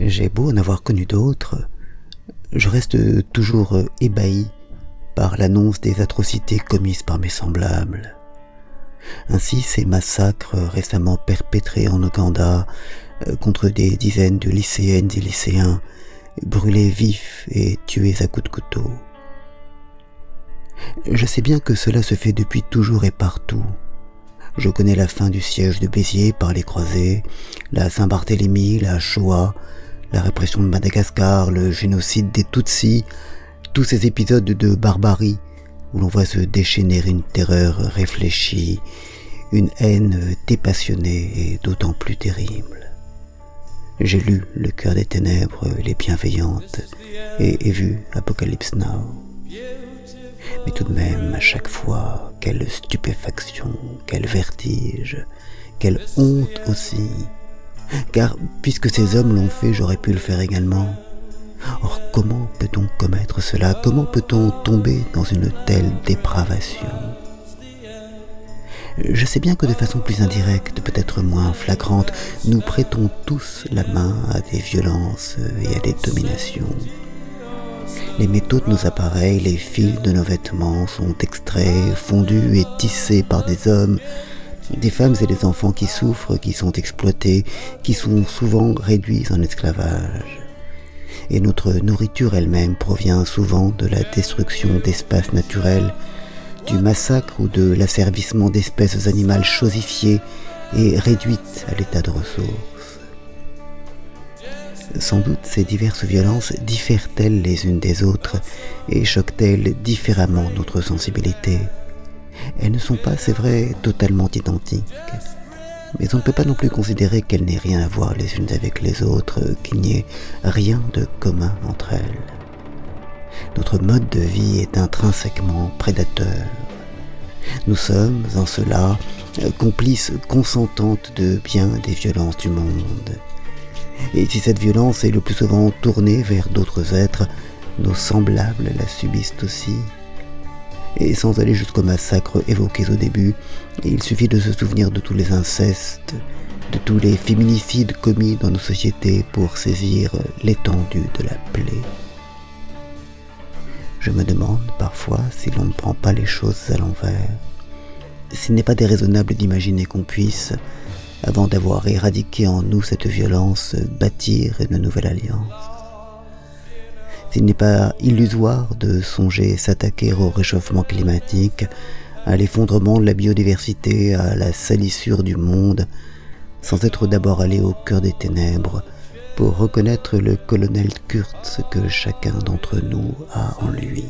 J'ai beau en avoir connu d'autres, je reste toujours ébahi par l'annonce des atrocités commises par mes semblables. Ainsi, ces massacres récemment perpétrés en Ouganda euh, contre des dizaines de lycéennes et lycéens brûlés vifs et tués à coups de couteau. Je sais bien que cela se fait depuis toujours et partout. Je connais la fin du siège de Béziers par les croisés, la Saint-Barthélemy, la Shoah, la répression de Madagascar, le génocide des Tutsis, tous ces épisodes de barbarie où l'on voit se déchaîner une terreur réfléchie, une haine dépassionnée et d'autant plus terrible. J'ai lu Le cœur des ténèbres, Les bienveillantes, et, et vu Apocalypse Now. Mais tout de même, à chaque fois, quelle stupéfaction, quel vertige, quelle honte aussi. Car puisque ces hommes l'ont fait, j'aurais pu le faire également. Or, comment peut-on commettre cela? Comment peut-on tomber dans une telle dépravation? Je sais bien que de façon plus indirecte, peut-être moins flagrante, nous prêtons tous la main à des violences et à des dominations. Les métaux de nos appareils, les fils de nos vêtements sont extraits, fondus et tissés par des hommes, des femmes et des enfants qui souffrent, qui sont exploités, qui sont souvent réduits en esclavage et notre nourriture elle-même provient souvent de la destruction d'espaces naturels, du massacre ou de l'asservissement d'espèces animales chosifiées et réduites à l'état de ressources. Sans doute ces diverses violences diffèrent-elles les unes des autres et choquent-elles différemment notre sensibilité? Elles ne sont pas, c'est vrai, totalement identiques mais on ne peut pas non plus considérer qu'elles n'aient rien à voir les unes avec les autres, qu'il n'y ait rien de commun entre elles. Notre mode de vie est intrinsèquement prédateur. Nous sommes, en cela, complices consentantes de bien des violences du monde. Et si cette violence est le plus souvent tournée vers d'autres êtres, nos semblables la subissent aussi et sans aller jusqu'au massacre évoqués au début, il suffit de se souvenir de tous les incestes, de tous les féminicides commis dans nos sociétés pour saisir l'étendue de la plaie. Je me demande parfois si l'on ne prend pas les choses à l'envers, s'il n'est pas déraisonnable d'imaginer qu'on puisse, avant d'avoir éradiqué en nous cette violence, bâtir une nouvelle alliance. S'il n'est pas illusoire de songer s'attaquer au réchauffement climatique, à l'effondrement de la biodiversité, à la salissure du monde, sans être d'abord allé au cœur des ténèbres pour reconnaître le colonel Kurtz que chacun d'entre nous a en lui.